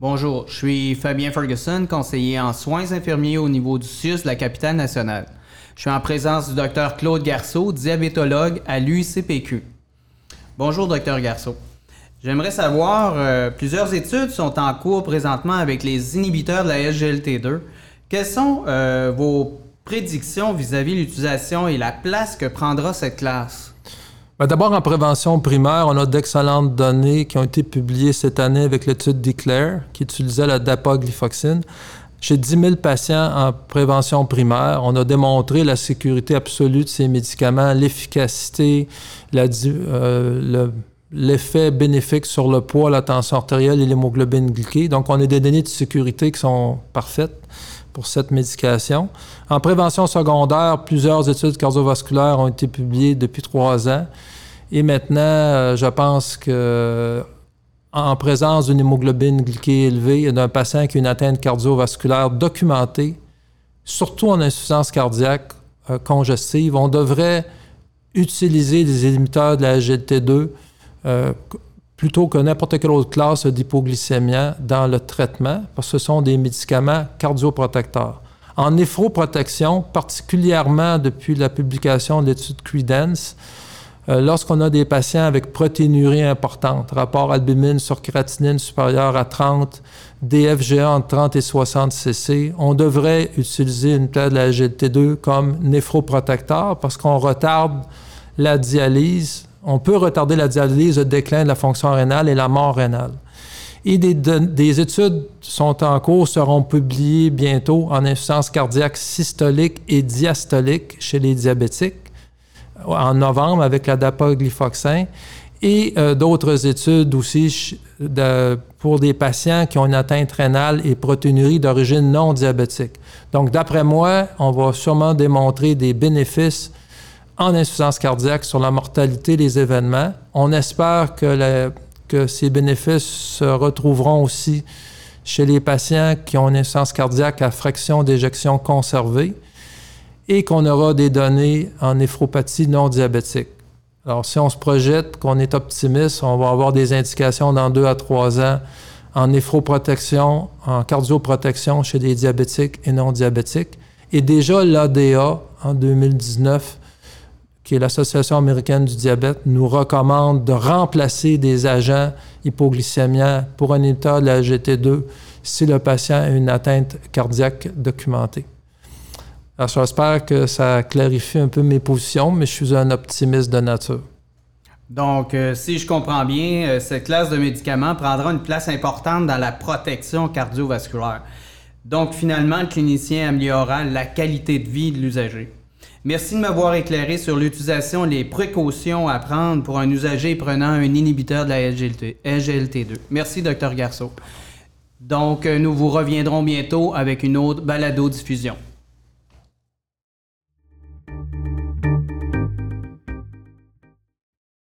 Bonjour, je suis Fabien Ferguson, conseiller en soins infirmiers au niveau du CIUS de la capitale nationale. Je suis en présence du docteur Claude Garceau, diabétologue à l'UICPQ. Bonjour, docteur Garceau. J'aimerais savoir, euh, plusieurs études sont en cours présentement avec les inhibiteurs de la SGLT2. Quelles sont euh, vos prédictions vis-à-vis l'utilisation et la place que prendra cette classe? Ben, d'abord, en prévention primaire, on a d'excellentes données qui ont été publiées cette année avec l'étude Declare, qui utilisait la dapaglifloxine. Chez 10 000 patients en prévention primaire, on a démontré la sécurité absolue de ces médicaments, l'efficacité, euh, l'effet bénéfique sur le poids, la tension artérielle et l'hémoglobine glyquée. Donc, on a des données de sécurité qui sont parfaites pour cette médication. En prévention secondaire, plusieurs études cardiovasculaires ont été publiées depuis trois ans. Et maintenant, euh, je pense que en présence d'une hémoglobine glyquée élevée et d'un patient qui a une atteinte cardiovasculaire documentée, surtout en insuffisance cardiaque euh, congestive, on devrait utiliser des éliminateurs de la GLT2 euh, plutôt que n'importe quelle autre classe d'hypoglycémia dans le traitement, parce que ce sont des médicaments cardioprotecteurs. En néphroprotection, particulièrement depuis la publication de l'étude Credence, euh, lorsqu'on a des patients avec protéinurie importante, rapport albumine sur créatinine supérieur à 30, DFGA entre 30 et 60 cc, on devrait utiliser une plaie de la GLT2 comme néphroprotecteur parce qu'on retarde la dialyse on peut retarder la dialyse, le déclin de la fonction rénale et la mort rénale. Et des, études sont en cours, seront publiées bientôt en insuffisance cardiaque systolique et diastolique chez les diabétiques en novembre avec la dapaglifloxin et euh, d'autres études aussi pour des patients qui ont une atteinte rénale et protéinurie d'origine non diabétique. Donc, d'après moi, on va sûrement démontrer des bénéfices en insuffisance cardiaque sur la mortalité des événements. On espère que, ces bénéfices se retrouveront aussi chez les patients qui ont une insuffisance cardiaque à fraction d'éjection conservée et qu'on aura des données en néphropathie non diabétique. Alors, si on se projette, qu'on est optimiste, on va avoir des indications dans deux à trois ans en néphroprotection, en cardioprotection chez des diabétiques et non diabétiques. Et déjà, l'ADA, en 2019, qui est l'Association américaine du diabète, nous recommande de remplacer des agents hypoglycémiens pour un état de la GT2 si le patient a une atteinte cardiaque documentée. Alors, j'espère que ça clarifie un peu mes positions, mais je suis un optimiste de nature. Donc, euh, si je comprends bien, euh, cette classe de médicaments prendra une place importante dans la protection cardiovasculaire. Donc, finalement, le clinicien améliorera la qualité de vie de l'usager. Merci de m'avoir éclairé sur l'utilisation et les précautions à prendre pour un usager prenant un inhibiteur de la SGLT, 2 Merci, Dr Garceau. Donc, euh, nous vous reviendrons bientôt avec une autre balado-diffusion.